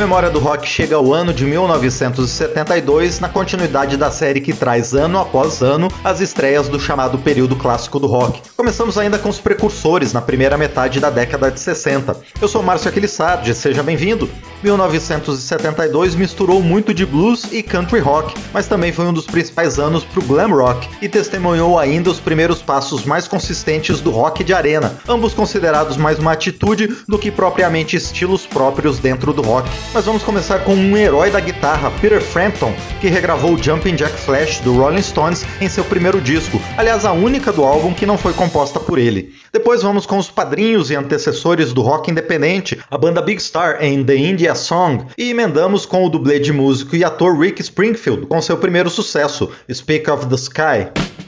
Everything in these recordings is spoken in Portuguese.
Memória do Rock chega ao ano de 1972, na continuidade da série que traz ano após ano as estreias do chamado período clássico do rock. Começamos ainda com os precursores na primeira metade da década de 60. Eu sou Márcio Aquilissardi, seja bem-vindo. 1972 misturou muito de blues e country rock, mas também foi um dos principais anos para o glam rock e testemunhou ainda os primeiros passos mais consistentes do rock de arena, ambos considerados mais uma atitude do que propriamente estilos próprios dentro do rock. Mas vamos começar com um herói da guitarra, Peter Frampton, que regravou Jumping Jack Flash do Rolling Stones em seu primeiro disco, aliás, a única do álbum que não foi composta por ele. Depois vamos com os padrinhos e antecessores do rock independente, a banda Big Star em The India Song, e emendamos com o dublê de músico e ator Rick Springfield com seu primeiro sucesso, Speak of the Sky.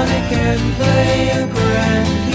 I can play a grand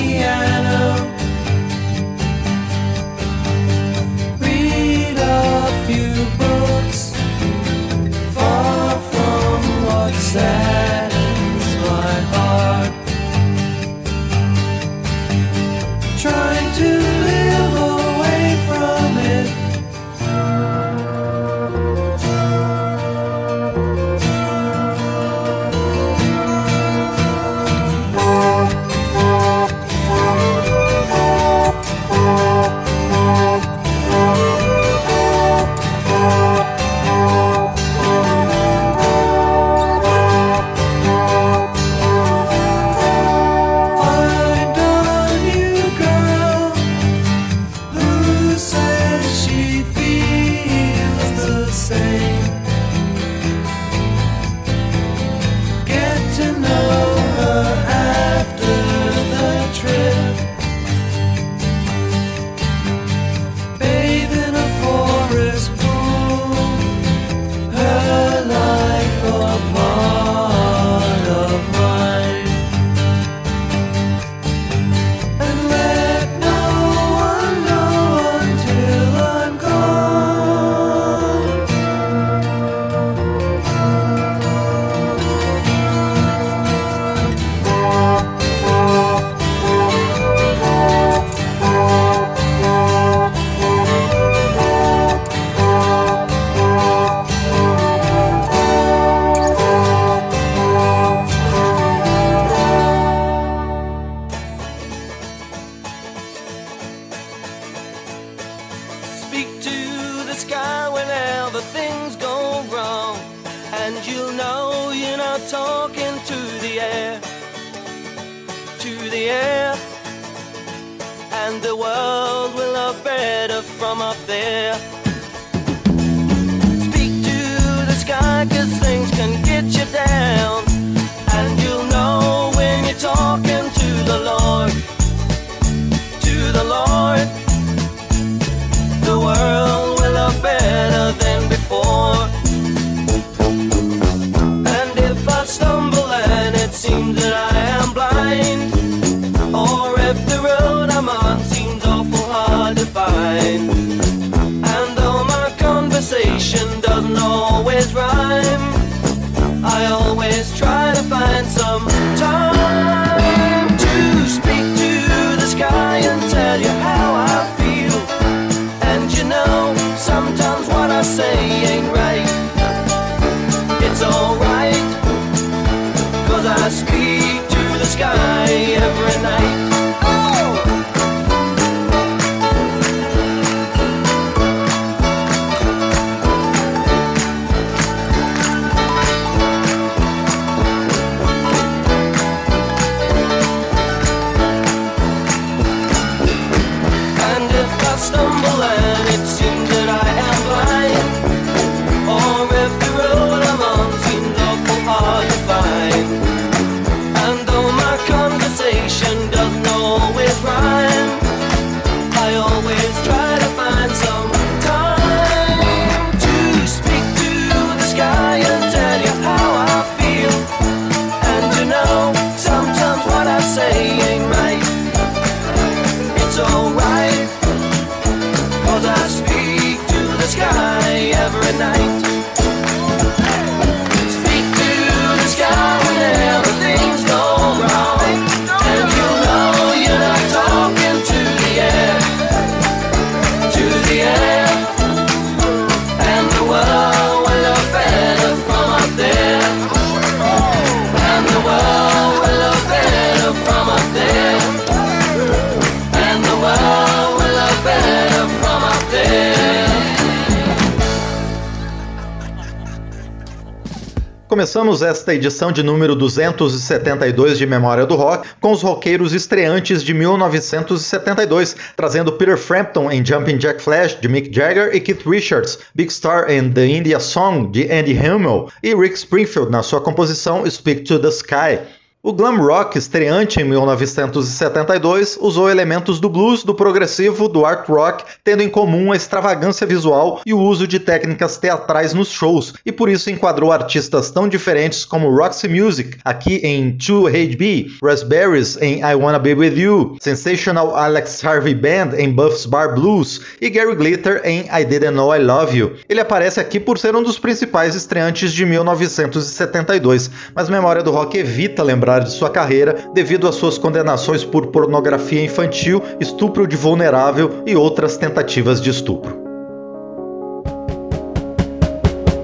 Começamos esta edição de número 272 de Memória do Rock com os roqueiros estreantes de 1972, trazendo Peter Frampton em Jumping Jack Flash de Mick Jagger e Keith Richards, Big Star in The India Song de Andy Hummel e Rick Springfield na sua composição Speak to the Sky. O glam rock, estreante em 1972, usou elementos do blues, do progressivo, do art rock, tendo em comum a extravagância visual e o uso de técnicas teatrais nos shows, e por isso enquadrou artistas tão diferentes como Roxy Music, aqui em 2HB, Raspberries em I Wanna Be With You, Sensational Alex Harvey Band em Buff's Bar Blues e Gary Glitter em I Didn't Know I Love You. Ele aparece aqui por ser um dos principais estreantes de 1972, mas Memória do Rock evita lembrar de sua carreira devido às suas condenações por pornografia infantil, estupro de vulnerável e outras tentativas de estupro.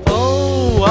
Oh,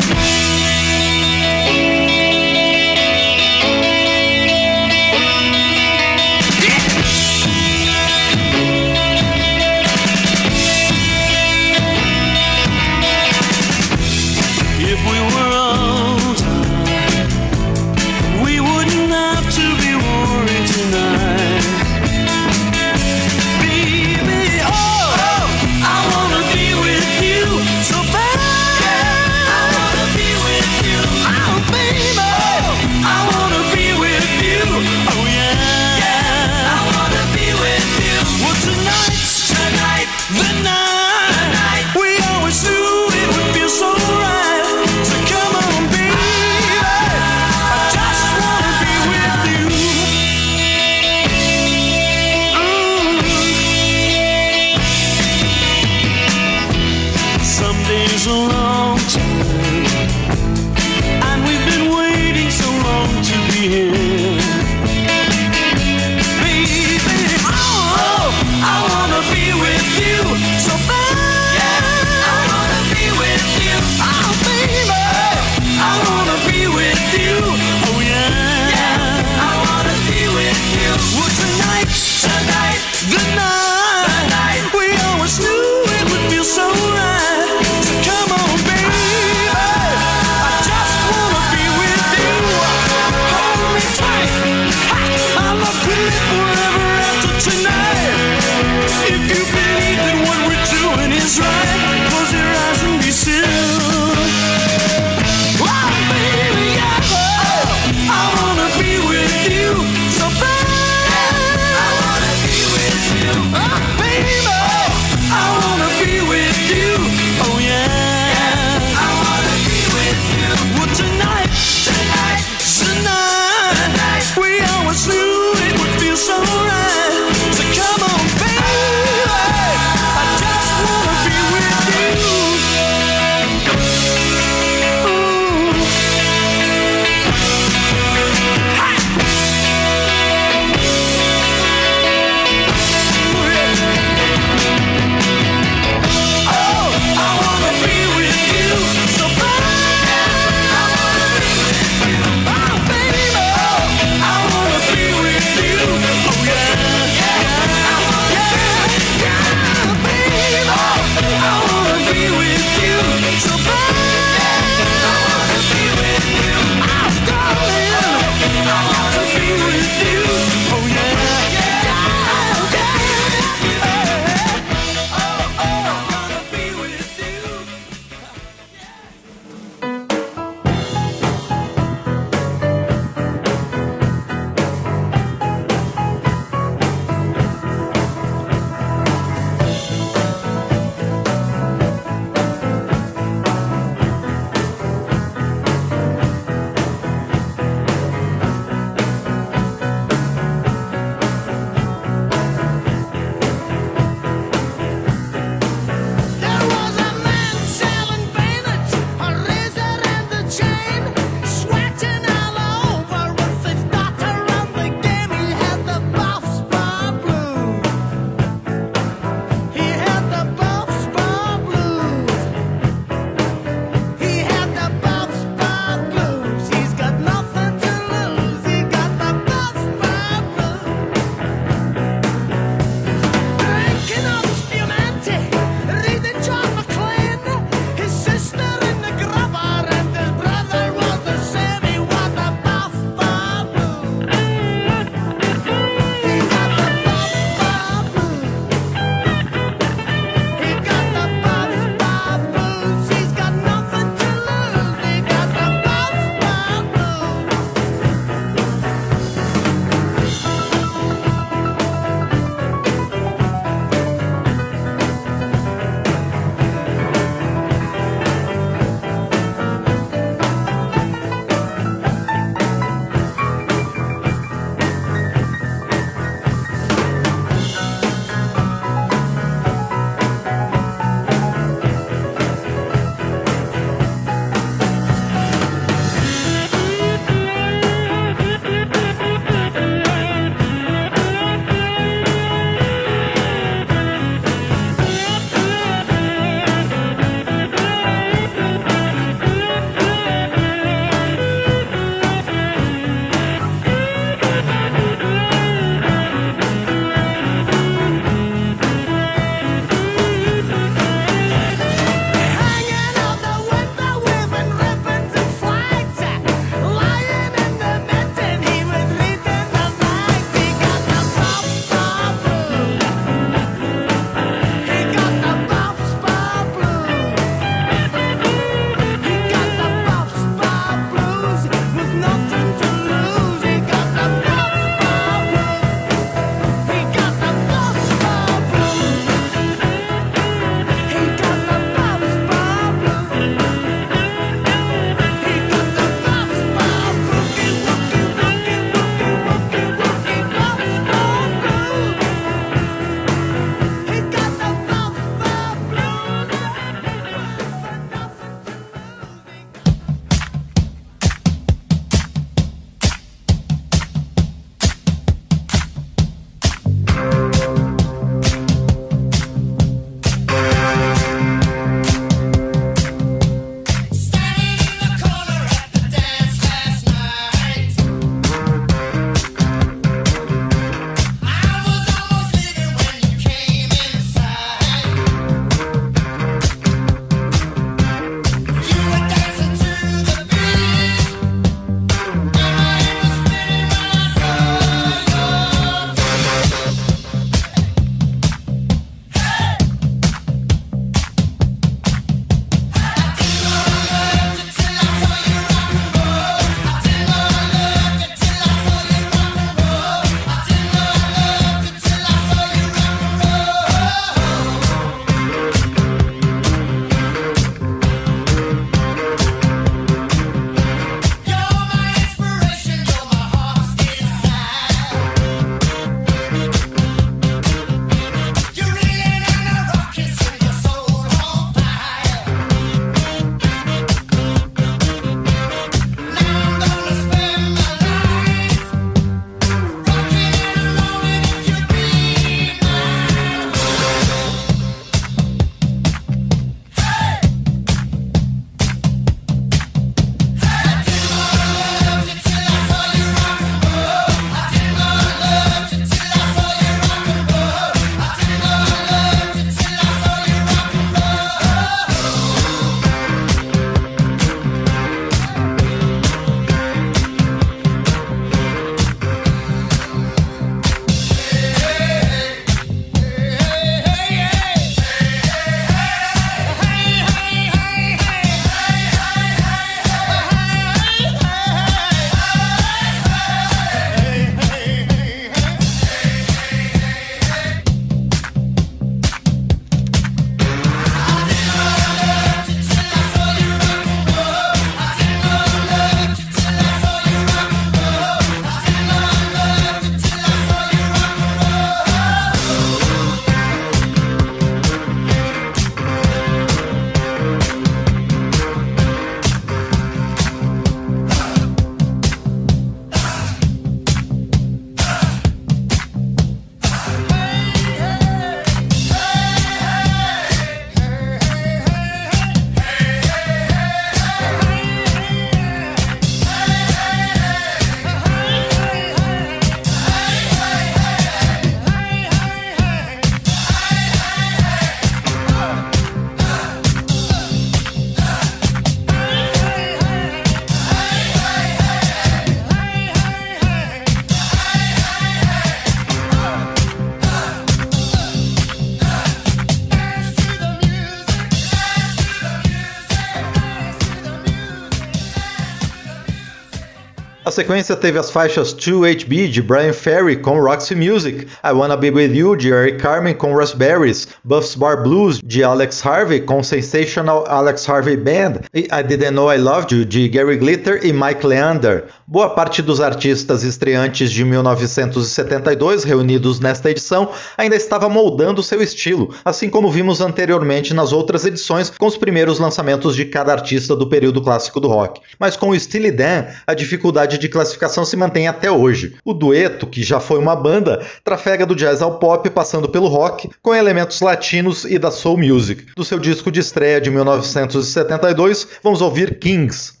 sequência teve as faixas 2HB de Brian Ferry com Roxy Music, I Wanna Be With You de Eric Carmen com Raspberries, Buffs Bar Blues de Alex Harvey com Sensational Alex Harvey Band e I Didn't Know I Loved You de Gary Glitter e Mike Leander. Boa parte dos artistas estreantes de 1972 reunidos nesta edição ainda estava moldando seu estilo, assim como vimos anteriormente nas outras edições com os primeiros lançamentos de cada artista do período clássico do rock. Mas com o Steely Dan, a dificuldade de classificação se mantém até hoje. O dueto, que já foi uma banda, trafega do jazz ao pop passando pelo rock, com elementos latinos e da soul music. Do seu disco de estreia de 1972, vamos ouvir Kings.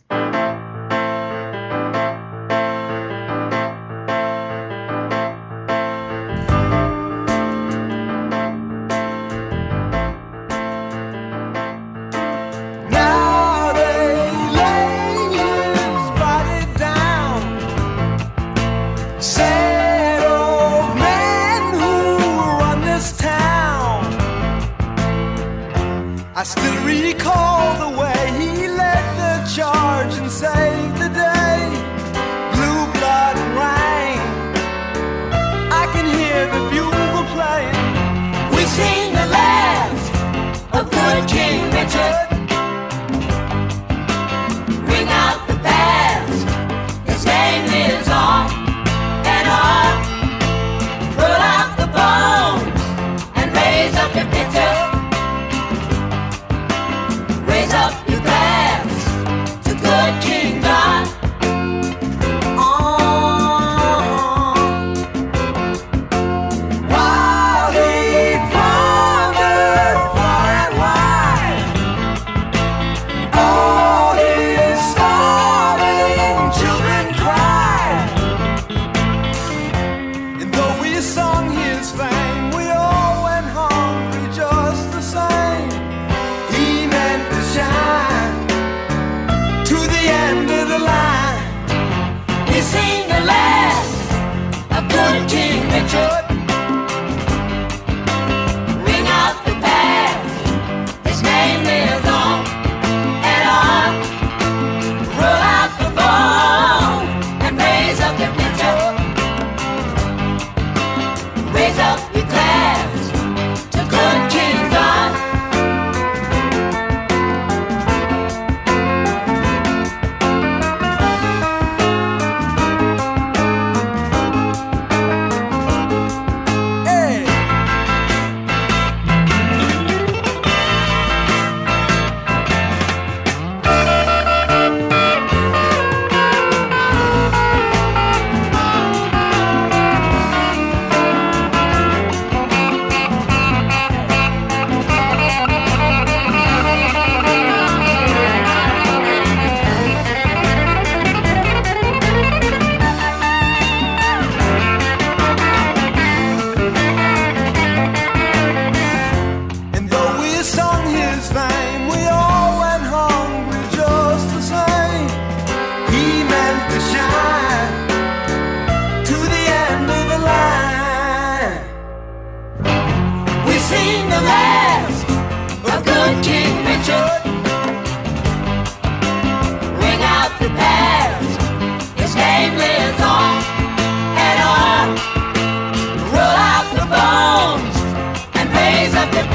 that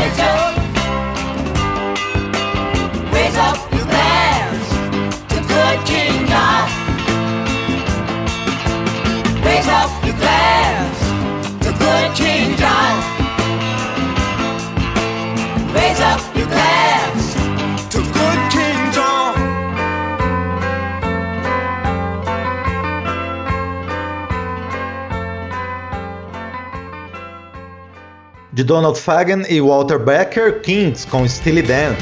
de Donald Fagan e Walter Becker, Kings com Steely Dan.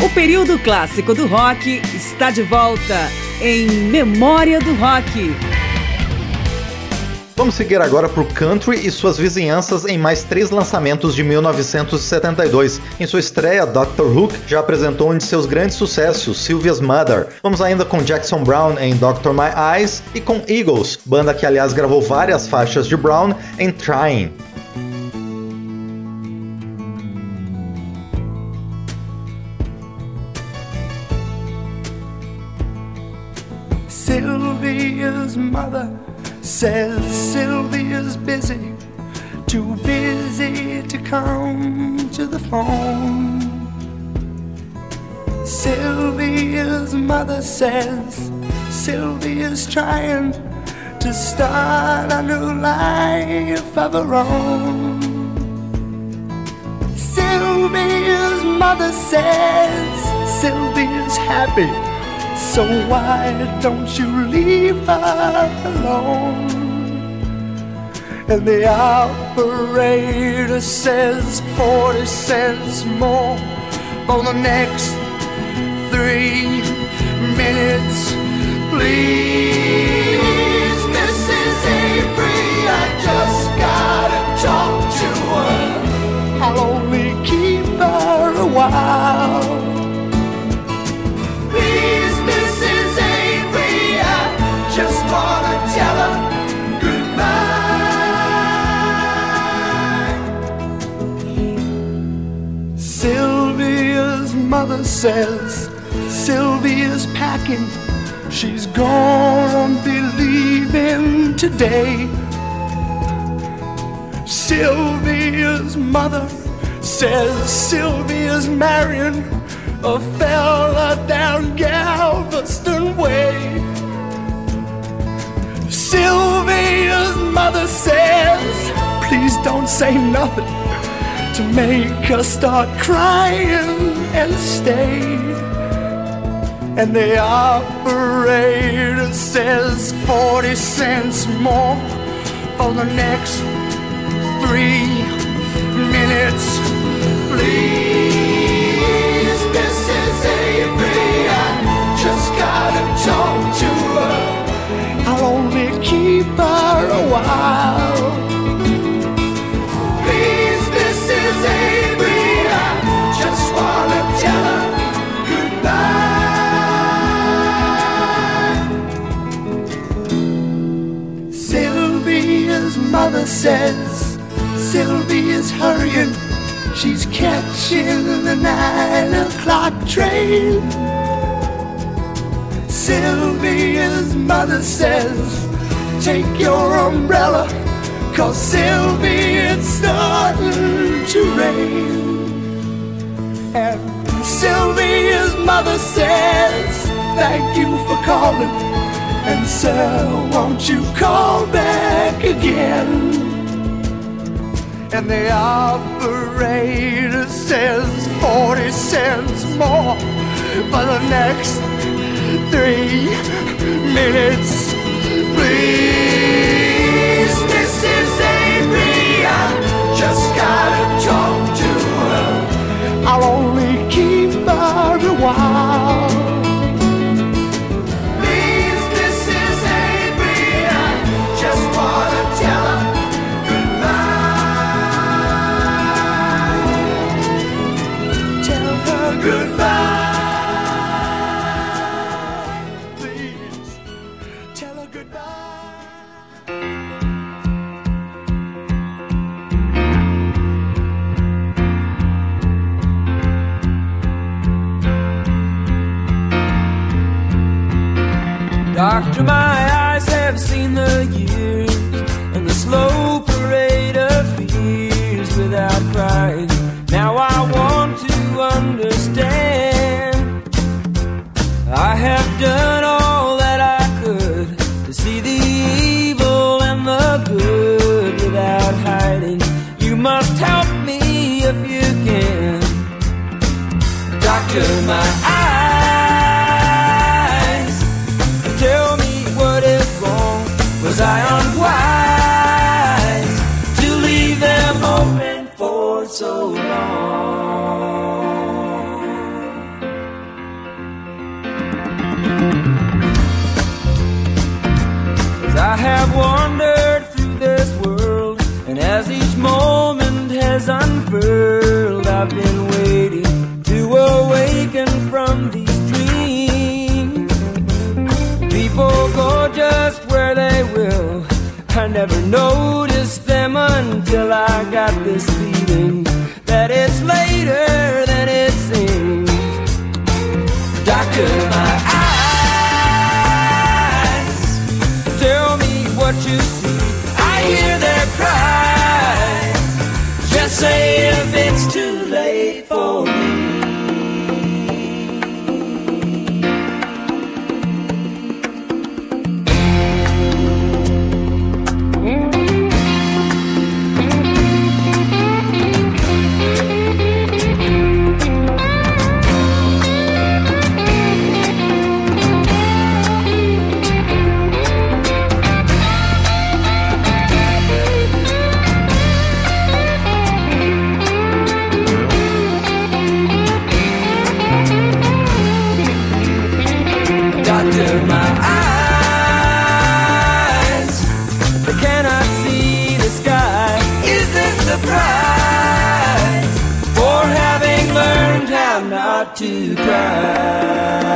O período clássico do rock está de volta em Memória do Rock. Vamos seguir agora por country e suas vizinhanças em mais três lançamentos de 1972. Em sua estreia, Doctor Hook já apresentou um de seus grandes sucessos, Sylvia's Mother. Vamos ainda com Jackson Brown em Doctor My Eyes e com Eagles, banda que aliás gravou várias faixas de Brown em Trying. Sylvia's mother says come to. Sylvia's mother says Sylvia's trying to start a new life of her own. Sylvia's mother says Sylvia's happy, so why don't you leave her alone? And the operator says 40 cents more for the next three minutes, please. Mrs. Avery, I just gotta talk to her. I'll only keep her a while. Says Sylvia's packing. She's gonna be leaving today. Sylvia's mother says Sylvia's marrying a fella down Galveston Way. Sylvia's mother says, please don't say nothing to make us start crying and stay. And the operator says 40 cents more for the next three minutes. Please, Mrs. Avery, I just gotta talk to her. I'll only keep her a while. Mother says Sylvia's hurrying. She's catching the nine o'clock train. Sylvia's mother says, Take your umbrella, cause Sylvia, it's starting to rain. And Sylvia's mother says, Thank you for calling. And sir, won't you call back again? And the operator says 40 cents more for the next three minutes. Please, Mrs. I just gotta talk to her. I'll only keep her a while. Doctor, my eyes have seen the years and the slow parade of fears without crying. Now I want to understand. I have done all that I could to see the evil and the good without hiding. You must help me if you can. Doctor, my I never noticed them until I got this feeling that it's later than it seems. Doctor, my eyes tell me what you see. I hear their cries. Just say if it's too late for me. under my eyes. I cannot see the sky. Is this the prize for having learned how not to cry?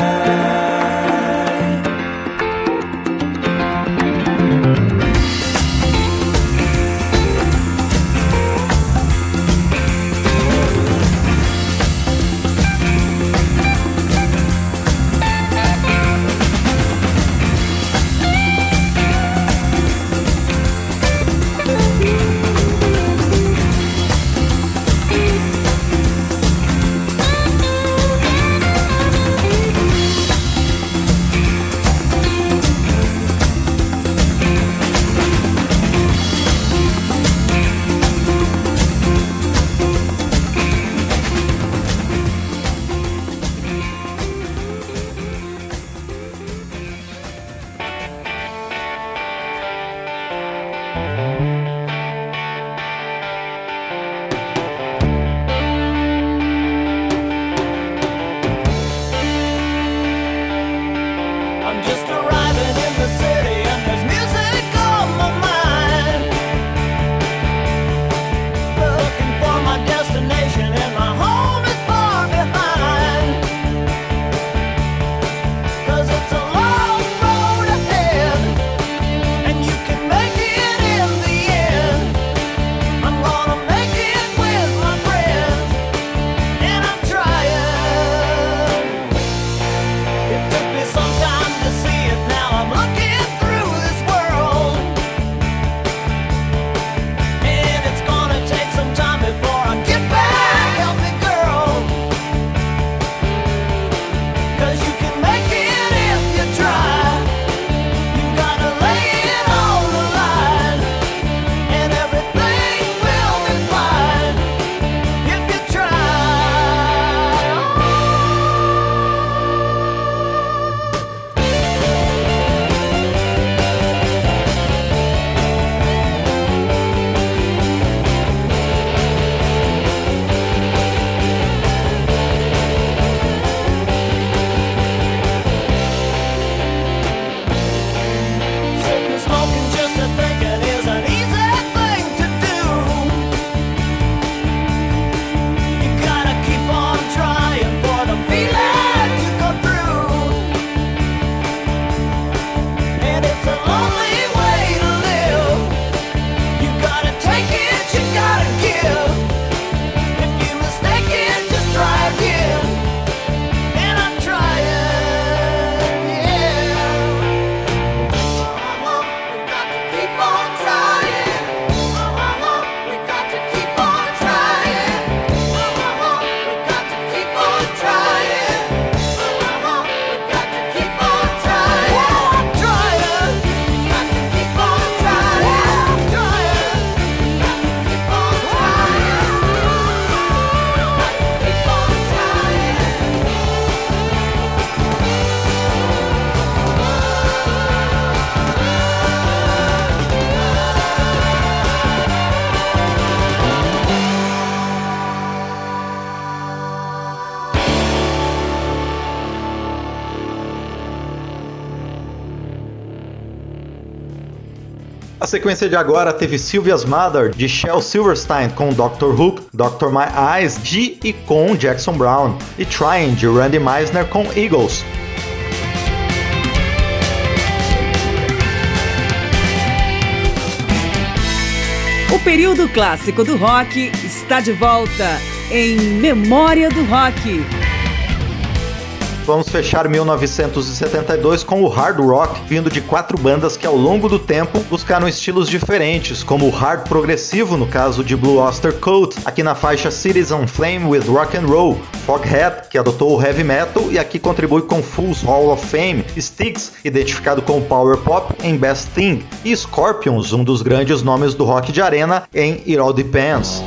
Sequência de agora teve Sylvia's Mother, de Shel Silverstein, com Dr. Hook, Dr. My Eyes, de e com Jackson Brown, e Trying, de Randy Meisner, com Eagles. O período clássico do rock está de volta em Memória do Rock. Vamos fechar 1972 com o hard rock, vindo de quatro bandas que ao longo do tempo buscaram estilos diferentes, como o hard progressivo no caso de Blue Oyster Cult, aqui na faixa Cities on Flame with Rock and Roll, Foghat, que adotou o heavy metal e aqui contribui com Fool's Hall of Fame, Styx, identificado com Power Pop em Best Thing, e Scorpions, um dos grandes nomes do rock de arena em It All Depends.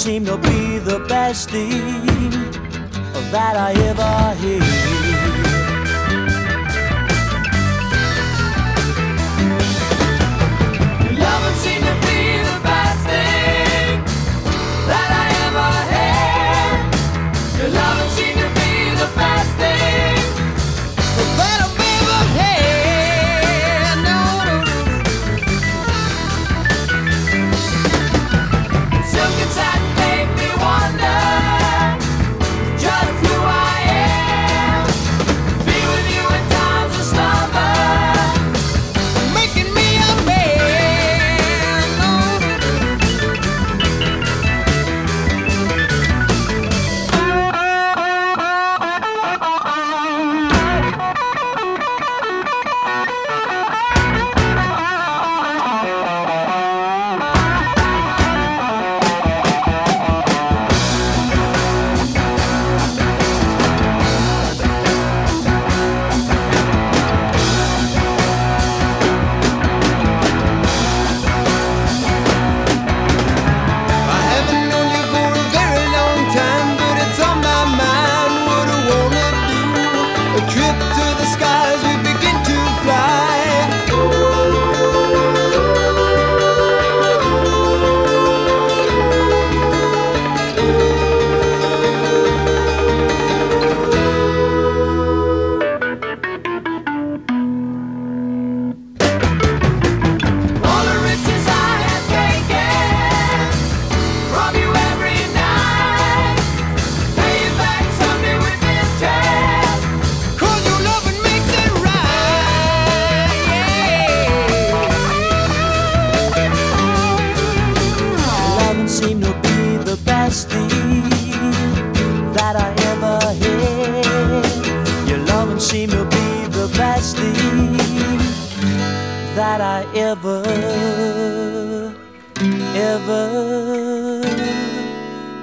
Your loving seemed to be the best thing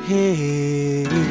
Hey.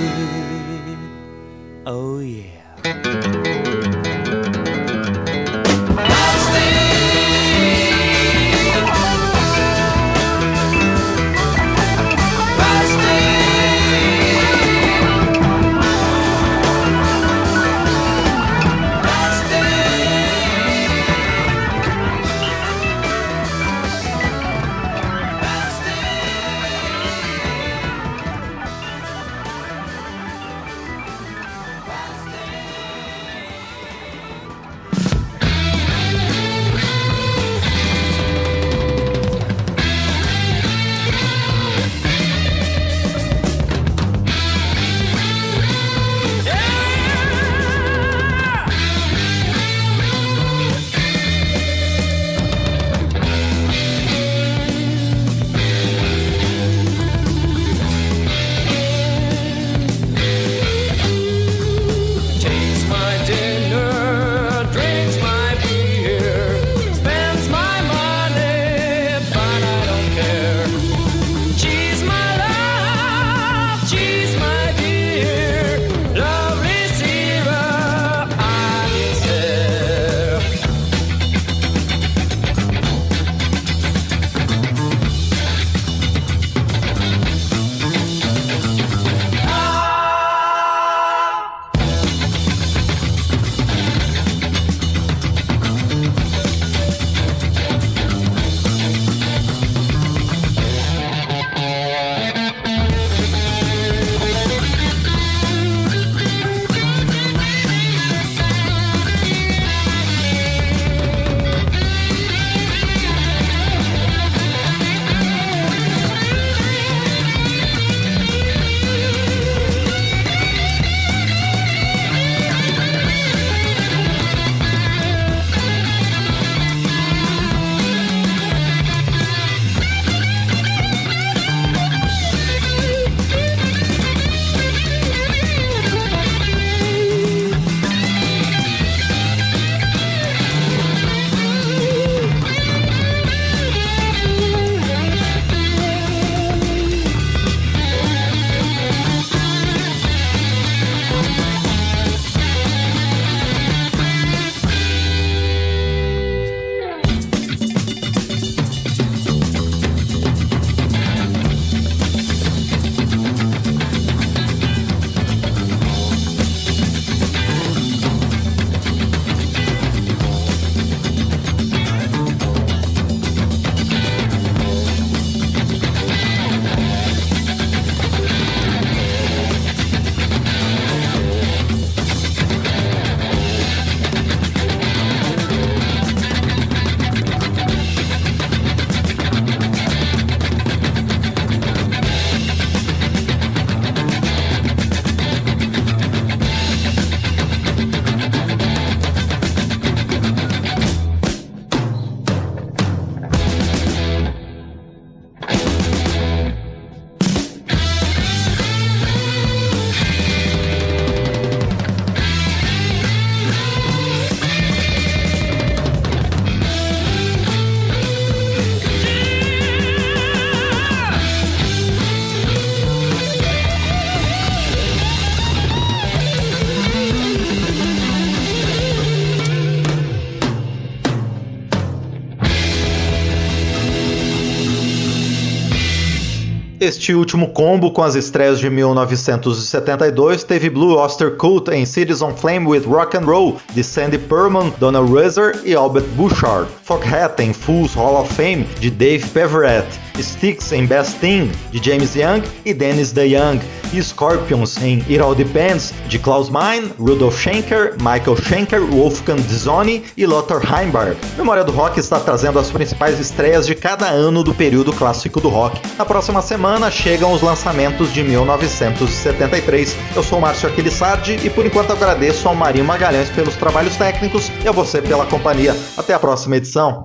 Este último combo com as estreias de 1972 teve Blue Oyster Cult em Cities on Flame with Rock and Roll de Sandy Perman, Donna Rezer e Albert Bouchard, Foghat em Fools Hall of Fame de Dave Peverett, Sticks em Best Thing de James Young e Dennis DeYoung, Scorpions em It All Depends de Klaus Meine, Rudolf Schenker, Michael Schenker, Wolfgang Dzoni e Lothar Heimberg. Memória do Rock está trazendo as principais estreias de cada ano do período clássico do rock. Na próxima semana chegam os lançamentos de 1973. Eu sou Márcio Aquilissardi e por enquanto agradeço ao Marinho Magalhães pelos trabalhos técnicos e a você pela companhia. Até a próxima edição.